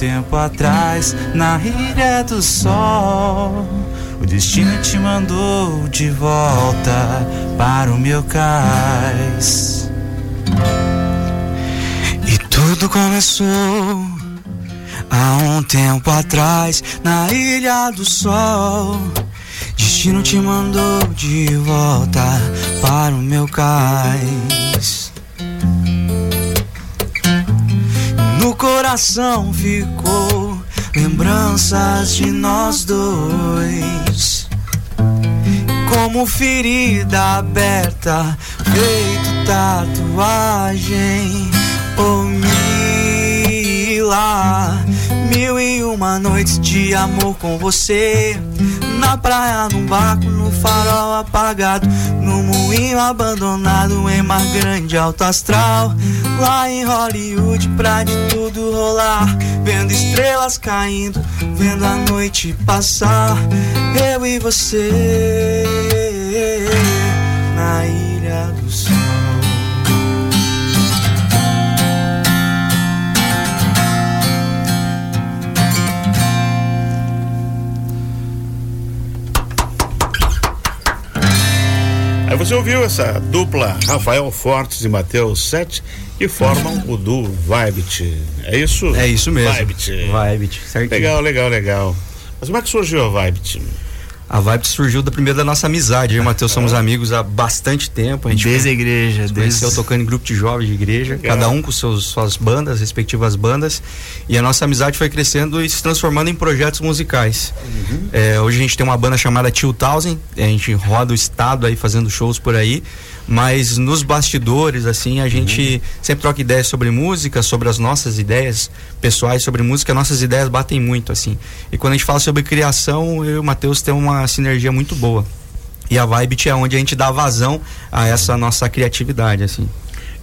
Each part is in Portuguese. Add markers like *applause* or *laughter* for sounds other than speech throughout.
tempo atrás, na ilha do sol, o destino te mandou de volta para o meu cais. E tudo começou há um tempo atrás, na ilha do sol. Destino te mandou de volta para o meu cais. Coração ficou lembranças de nós dois. Como ferida aberta, feito tatuagem. Oh, Mila, mil e uma noites de amor com você na praia, num barco, no farol apagado, no moinho abandonado em mar grande, alto astral. Lá em Hollywood, pra de tudo rolar, vendo estrelas caindo, vendo a noite passar. Eu e você na Aí você ouviu essa dupla Rafael Fortes e Matheus Sete que formam o duo Vibit. É isso? É isso mesmo. Vibit. Vibit, certinho. Legal, legal, legal. Mas como é que surgiu a Vibit? A Vibe surgiu da primeira da nossa amizade. Eu e o Matheus somos amigos há bastante tempo. A gente Desde a igreja, desde conheceu tocando em grupo de jovens de igreja, Legal. cada um com seus, suas bandas, respectivas bandas. E a nossa amizade foi crescendo e se transformando em projetos musicais. É, hoje a gente tem uma banda chamada Tio Thousand, a gente roda o estado aí fazendo shows por aí. Mas nos bastidores, assim, a gente sempre troca ideias sobre música, sobre as nossas ideias pessoais sobre música, nossas ideias batem muito, assim. E quando a gente fala sobre criação, eu e o Matheus temos uma sinergia muito boa. E a Vibe é onde a gente dá vazão a essa nossa criatividade, assim.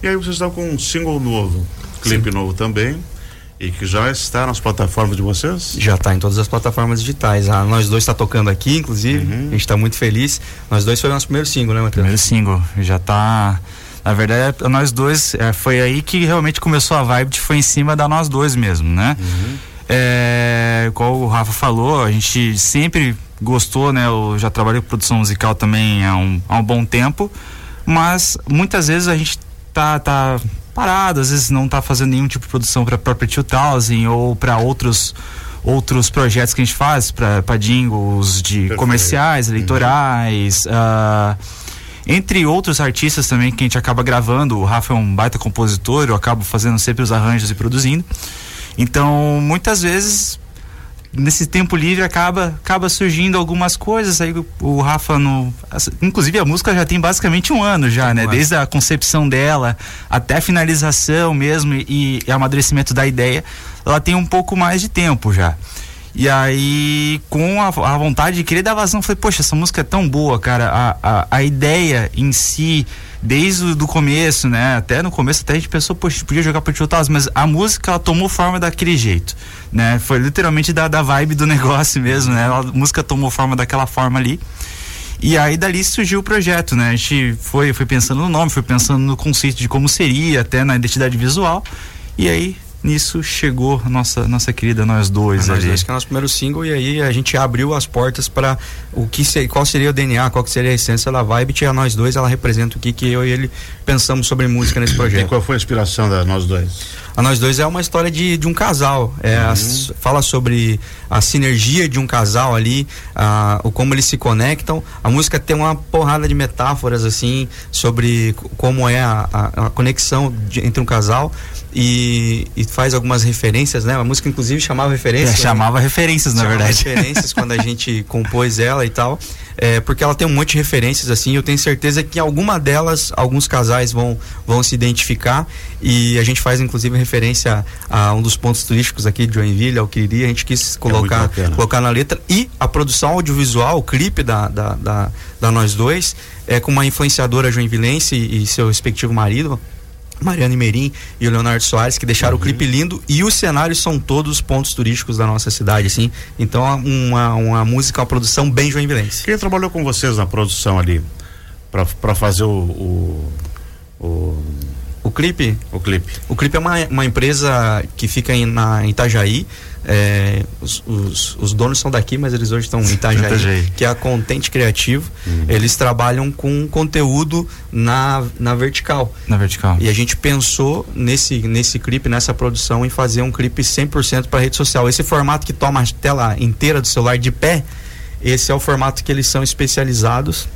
E aí vocês estão com um single novo, clipe novo também, e que já está nas plataformas de vocês? Já está em todas as plataformas digitais. Ah, nós dois está tocando aqui, inclusive. A gente está muito feliz. Nós dois foi o nosso primeiro single, né, Matheus? Primeiro single, já tá. Na verdade, é, nós dois, é, foi aí que realmente começou a vibe, foi em cima da nós dois mesmo, né? É, igual o Rafa falou, a gente sempre gostou, né? Eu já trabalhei com produção musical também há um, há um bom tempo, mas muitas vezes a gente tá, tá parado, às vezes não tá fazendo nenhum tipo de produção para própria 2000 ou para outros outros projetos que a gente faz para jingles de Perfeito. comerciais, eleitorais, ah, entre outros artistas também que a gente acaba gravando. O Rafa é um baita compositor, eu acabo fazendo sempre os arranjos e produzindo. Então, muitas vezes nesse tempo livre acaba acaba surgindo algumas coisas aí o, o Rafa no inclusive a música já tem basicamente um ano já né? desde a concepção dela até a finalização mesmo e, e amadurecimento da ideia ela tem um pouco mais de tempo já. E aí, com a, a vontade de querer dar vazão, falei, poxa, essa música é tão boa, cara. A, a, a ideia em si, desde o do começo, né? Até no começo, até a gente pensou, poxa, podia jogar Tio Taz, mas a música, ela tomou forma daquele jeito, né? Foi literalmente da, da vibe do *laughs* negócio mesmo, né? A música tomou forma daquela forma ali. E aí dali surgiu o projeto, né? A gente foi, foi pensando no nome, foi pensando no conceito de como seria, até na identidade visual. E aí, nisso, chegou a nossa, nossa querida Nós Dois Nós ali. dois que é o nosso primeiro single e aí a gente abriu as portas para o que ser, qual seria o DNA, qual que seria a essência da Vibe. E a nós dois, ela representa o que, que eu e ele pensamos sobre música nesse E projeto. qual foi a inspiração da nós dois? A Nós Dois é uma história de, de um casal. É, as- fala sobre a sinergia de um casal ali, a, o como eles se conectam. A música tem uma porrada de metáforas, assim, sobre como é a, a- a conexão de- entre um casal. E, e faz algumas referências, né? A música, inclusive, chamava É, referências. né? chamava referências, na Chamava verdade. referências quando a gente *laughs* compôs ela e tal. É, porque ela tem um monte de referências assim, eu tenho certeza que alguma delas alguns casais vão, vão se identificar e a gente faz inclusive referência a um dos pontos turísticos aqui de Joinville, ao Quiri, a gente quis colocar, bacana. colocar na letra e a produção audiovisual, o clipe da, da, da, da Nós Dois, é com uma influenciadora joinvilense e seu respectivo marido, Mariana Merim e o Leonardo Soares, que deixaram o clipe lindo e os cenários são todos pontos turísticos da nossa cidade, assim. Então, uma, uma música, uma produção bem joinvilense. Quem trabalhou com vocês na produção ali para fazer o, o, o- O clipe? O clipe. O clipe é uma, uma empresa que fica em, na Itajaí. É, os, os, os, donos são daqui, mas eles hoje estão em Itajaí, *laughs* Itajaí. que é a Contente Criativo. Uhum. Eles trabalham com conteúdo na, na vertical. Na vertical. E a gente pensou nesse, nesse clipe, nessa produção, em fazer um clipe 100% para rede social. Esse formato que toma a tela inteira do celular de pé, esse é o formato que eles são especializados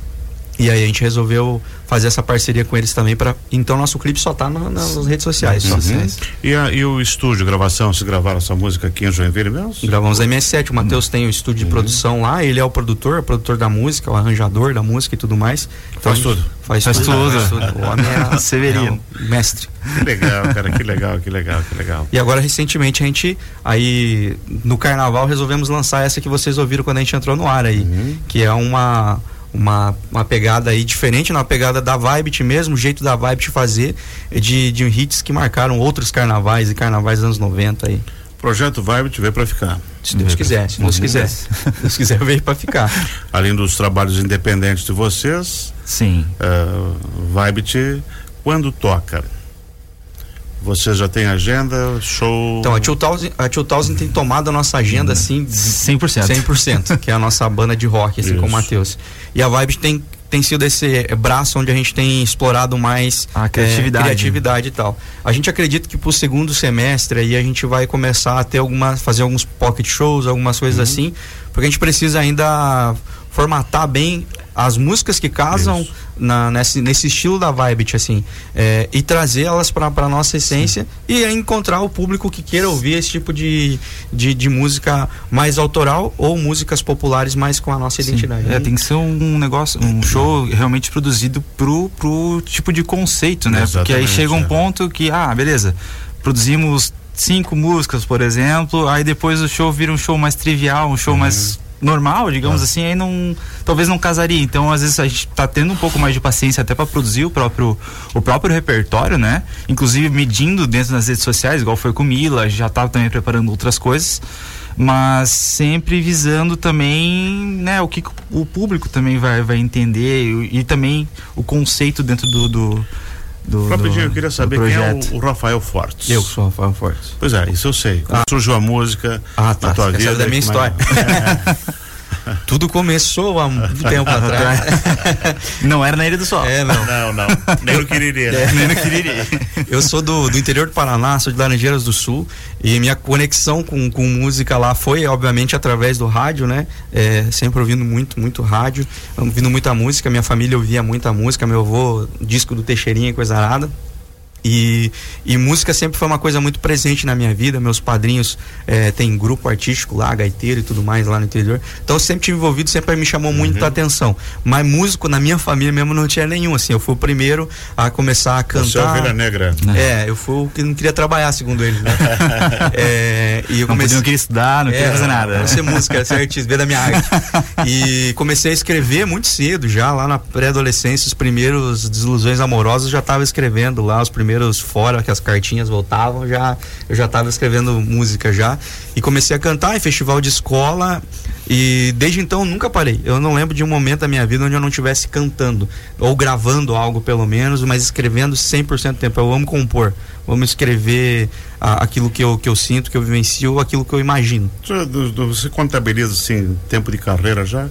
e aí a gente resolveu fazer essa parceria com eles também para então nosso clipe só tá na, nas redes sociais. Uhum. E, a, e, o estúdio, gravação, vocês gravaram essa música aqui em Joinville mesmo? Gravamos a MS7, o Matheus uhum. tem o estúdio de uhum. produção lá, ele é o produtor, o produtor da música, o arranjador da música e tudo mais. Então, faz tudo. Faz, faz tudo. Faz tudo. O homem é *laughs* Severino, é mestre. Que legal, cara, que legal, que legal, que legal. E agora recentemente a gente aí no carnaval resolvemos lançar essa que vocês ouviram quando a gente entrou no ar aí, uhum. que é uma uma, uma pegada aí diferente, uma pegada da Vibe mesmo, o jeito da Vibe fazer, de, de hits que marcaram outros carnavais e carnavais dos anos 90 aí. Projeto Vibe veio para ficar. Se Deus quiser, se Deus quiser. Se Deus quiser, veio para ficar. *laughs* Além dos trabalhos independentes de vocês. Sim. Uh, Vibe quando toca? Você já tem agenda, show? Então, a 2000, a 2000 tem tomado a nossa agenda, uhum. assim... 100%. 100%, que é a nossa banda de rock, assim, Isso. com o Matheus. E a Vibes tem, tem sido esse braço onde a gente tem explorado mais a criatividade, é, criatividade e tal. A gente acredita que pro segundo semestre aí a gente vai começar a ter alguma, fazer alguns pocket shows, algumas coisas uhum. assim, porque a gente precisa ainda formatar bem as músicas que casam na, nesse, nesse estilo da vibe, assim, é, e trazer elas para a nossa essência Sim. e encontrar o público que queira ouvir esse tipo de, de, de, música mais autoral ou músicas populares mais com a nossa Sim. identidade. É, tem que ser um negócio, um show realmente produzido pro, pro tipo de conceito, né? Exatamente, Porque aí chega um é. ponto que, ah, beleza, produzimos cinco músicas, por exemplo, aí depois o show vira um show mais trivial, um show uhum. mais normal, digamos ah. assim, aí não talvez não casaria. Então, às vezes a gente está tendo um pouco mais de paciência até para produzir o próprio o próprio repertório, né? Inclusive medindo dentro das redes sociais, igual foi com Mila, já estava também preparando outras coisas, mas sempre visando também, né, o que o público também vai vai entender e, e também o conceito dentro do, do do, Rapidinho, eu queria saber quem é o, o, Rafael Fortes. Eu sou o Rafael Fortes. Pois é, isso eu sei. Ah. surgiu a música ah, tá. na tua vida? da minha história. É. *laughs* Tudo começou há muito *laughs* tempo atrás. *laughs* Não era na Ilha do Sol. É, não. Não, não. Nem no Quiriri. Né? É. *laughs* Nem no Quiriri. Eu sou do, do interior do Paraná, sou de Laranjeiras do Sul. E minha conexão com, com música lá foi, obviamente, através do rádio, né? É, sempre ouvindo muito, muito rádio, ouvindo muita música. Minha família ouvia muita música. Meu avô, disco do Teixeirinha e coisa arada. E, e música sempre foi uma coisa muito presente na minha vida. Meus padrinhos é, têm grupo artístico lá, gaiteiro e tudo mais lá no interior. Então eu sempre tive envolvido, sempre me chamou muito uhum. a atenção. Mas músico na minha família mesmo não tinha nenhum. Assim, eu fui o primeiro a começar a cantar. Você é ovelha negra. É, eu fui o que não queria trabalhar, segundo eles, né? *laughs* é, e eu comecei. Não queria estudar, não é, queria fazer nada. Não ser música, ser artista, ver da minha arte. *laughs* E comecei a escrever muito cedo, já lá na pré-adolescência, os primeiros desilusões amorosas, já estava escrevendo lá, os primeiros primeiros fora que as cartinhas voltavam, já eu já estava escrevendo música já e comecei a cantar em festival de escola e desde então nunca parei. Eu não lembro de um momento da minha vida onde eu não estivesse cantando ou gravando algo pelo menos, mas escrevendo 100% do tempo. Eu amo compor. Vamos escrever a, aquilo que eu, que eu sinto, que eu vivencio, aquilo que eu imagino. Você contabiliza assim tempo de carreira já?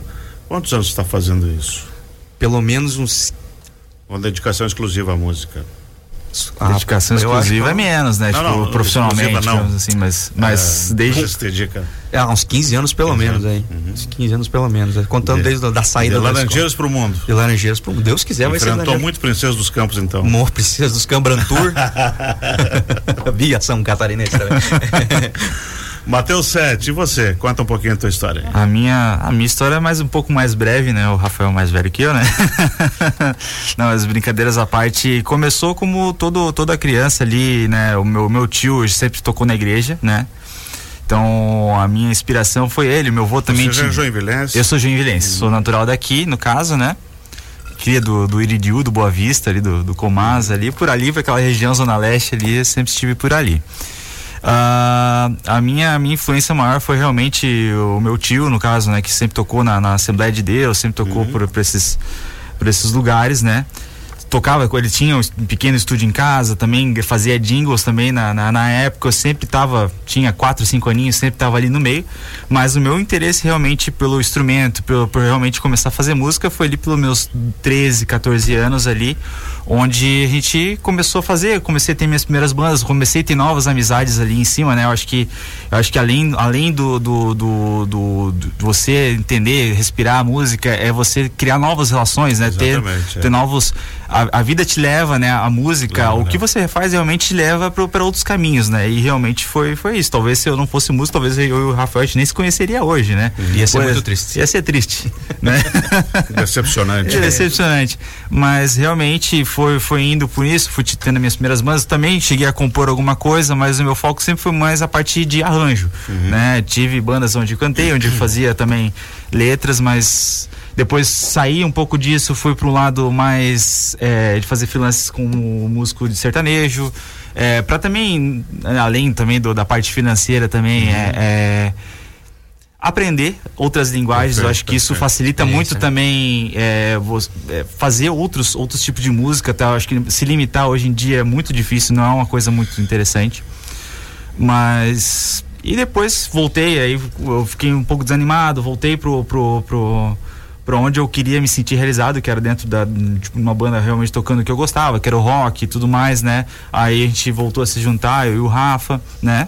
Quantos anos está fazendo isso? Pelo menos uns. Uma dedicação exclusiva à música. A dedicação exclusiva é menos, né? Não, tipo, não, profissionalmente, não. assim, mas, mas é, desde. Dedica. É, uns 15 anos pelo 15 menos aí. Uhum. Uns 15 anos pelo menos. Contando de, desde a da saída de Laranjeiras pro mundo. De Laranjeiras pro mundo. Deus quiser, Enfrentou vai ser. muito Princesa dos Campos, então. Amor, Princesa dos Campos Brantur. *laughs* Via São Catarinense também. *laughs* Matheus Sete, e você? Conta um pouquinho a tua história. A minha, a minha história é mais um pouco mais breve, né? O Rafael é mais velho que eu, né? *laughs* Não, as brincadeiras à parte, começou como todo, toda criança ali, né? O meu, meu tio sempre tocou na igreja, né? Então, a minha inspiração foi ele, meu avô também Você tinha... é joinvilense? Eu sou joinvilense, uhum. sou natural daqui, no caso, né? Cria do, do Iridiú, do Boa Vista, ali, do, do Comás, ali, por ali, por aquela região Zona Leste ali, sempre estive por ali. Uh, a minha, a minha influência maior foi realmente o meu tio, no caso, né? Que sempre tocou na, na Assembleia de Deus, sempre tocou uhum. por, por, esses, por esses lugares, né? tocava, ele tinha um pequeno estúdio em casa, também fazia jingles também na, na, na, época, eu sempre tava, tinha quatro, cinco aninhos, sempre tava ali no meio, mas o meu interesse realmente pelo instrumento, pelo, por realmente começar a fazer música foi ali pelos meus 13, 14 anos ali, onde a gente começou a fazer, comecei a ter minhas primeiras bandas, comecei a ter novas amizades ali em cima, né? Eu acho que, eu acho que além, além do, do, do, do, do você entender, respirar a música, é você criar novas relações, né? Exatamente, ter, é. ter novos a, a, vida te leva, né? A música, o que você faz realmente te leva para outros caminhos, né? E realmente foi, foi isso. Talvez se eu não fosse músico, talvez eu e o Rafael nem se conheceria hoje, né? Ia ser muito triste. Ia ser triste, *laughs* né? Decepcionante. É decepcionante. Mas realmente foi, foi indo por isso, fui tendo minhas primeiras bandas. Também cheguei a compor alguma coisa, mas o meu foco sempre foi mais a partir de arranjo, uhum. né? Tive bandas onde cantei, onde *clears throat* fazia também letras, mas depois saí um pouco disso, fui para um lado mais é, de fazer freelances com músico de sertanejo, é, para também, além também do, da parte financeira também, uhum. é, é, aprender outras linguagens. Perfeito, eu acho que isso facilita muito também é, é, fazer outros, outros tipos de música. Tá? Eu acho que se limitar hoje em dia é muito difícil, não é uma coisa muito interessante. Mas e depois voltei, aí eu fiquei um pouco desanimado, voltei pro, pro, pro, para onde eu queria me sentir realizado, que era dentro da tipo, uma banda realmente tocando o que eu gostava, que era o rock e tudo mais, né? Aí a gente voltou a se juntar, eu e o Rafa, né?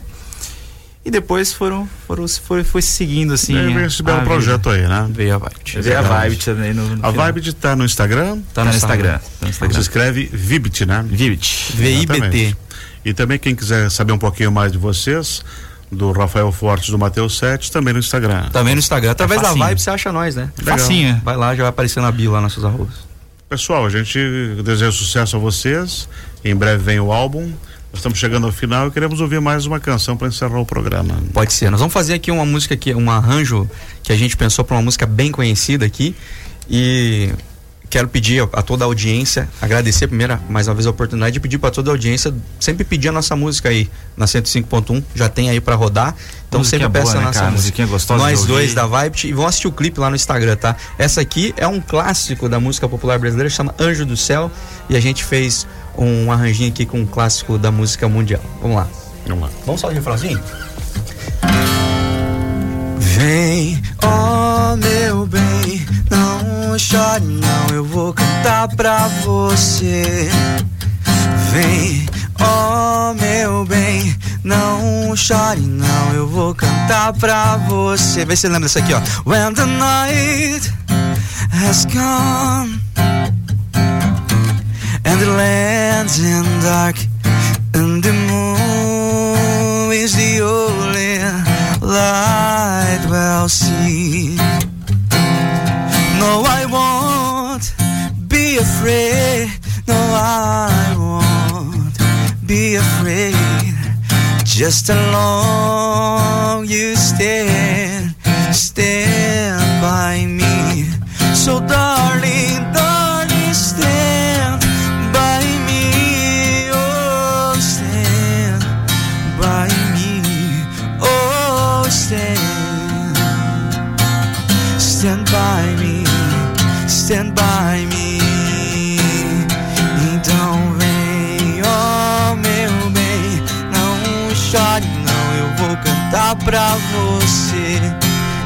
E depois foram, foram foi, foi seguindo assim. Veio esse belo projeto aí, né? Veio a Vibe. Veio a Vibe também no, no A Vibe tá no Instagram? Tá no Instagram. Tá no Instagram. Você escreve Vibit, né? Vibit. V-I-B-T. E também quem quiser saber um pouquinho mais de vocês, do Rafael Fortes do Mateus 7, também no Instagram. Também no Instagram. Através é da Vibe você acha nós, né? Legal. Facinho. Vai lá, já vai aparecer na bio lá nossos arrobas. Pessoal, a gente deseja sucesso a vocês. Em breve vem o álbum. Nós estamos chegando ao final e queremos ouvir mais uma canção para encerrar o programa. Pode ser. Nós vamos fazer aqui uma música aqui, um arranjo que a gente pensou para uma música bem conhecida aqui e quero pedir a, toda a audiência, agradecer primeiro mais uma vez a oportunidade de pedir para toda a audiência sempre pedir a nossa música aí na 105.1, já tem aí para rodar. Então musiquinha sempre peça boa, a nossa né, música. Gostosa Nós dois da Vibe e vão assistir o clipe lá no Instagram, tá? Essa aqui é um clássico da música popular brasileira, chama Anjo do Céu, e a gente fez um arranjinho aqui com um clássico da música mundial. Vamos lá. Vamos lá. Vamos só de refrãozinho? Vem, ó oh meu bem, não chore não, eu vou cantar pra você. Vem, ó oh meu bem, não chore não, eu vou cantar pra você. Vê se lembra dessa aqui, ó. When the night has come and the land's in dark and the moon is the only light we'll see. No, I won't be afraid. No, I won't be afraid. Just along you stand, stand by me. So, darling, stand by me. Então vem, oh meu bem, não chore não, eu vou cantar pra você.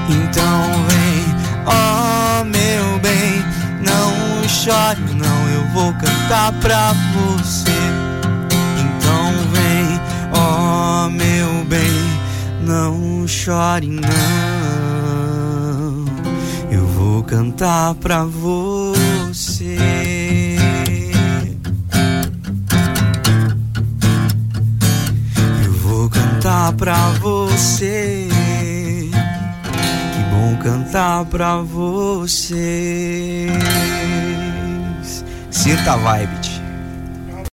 Então vem, oh meu bem, não chore não, eu vou cantar pra você. Então vem, oh meu bem, não chore não, cantar pra você. Eu vou cantar pra você. Que bom cantar pra vocês. Sinta a vibe.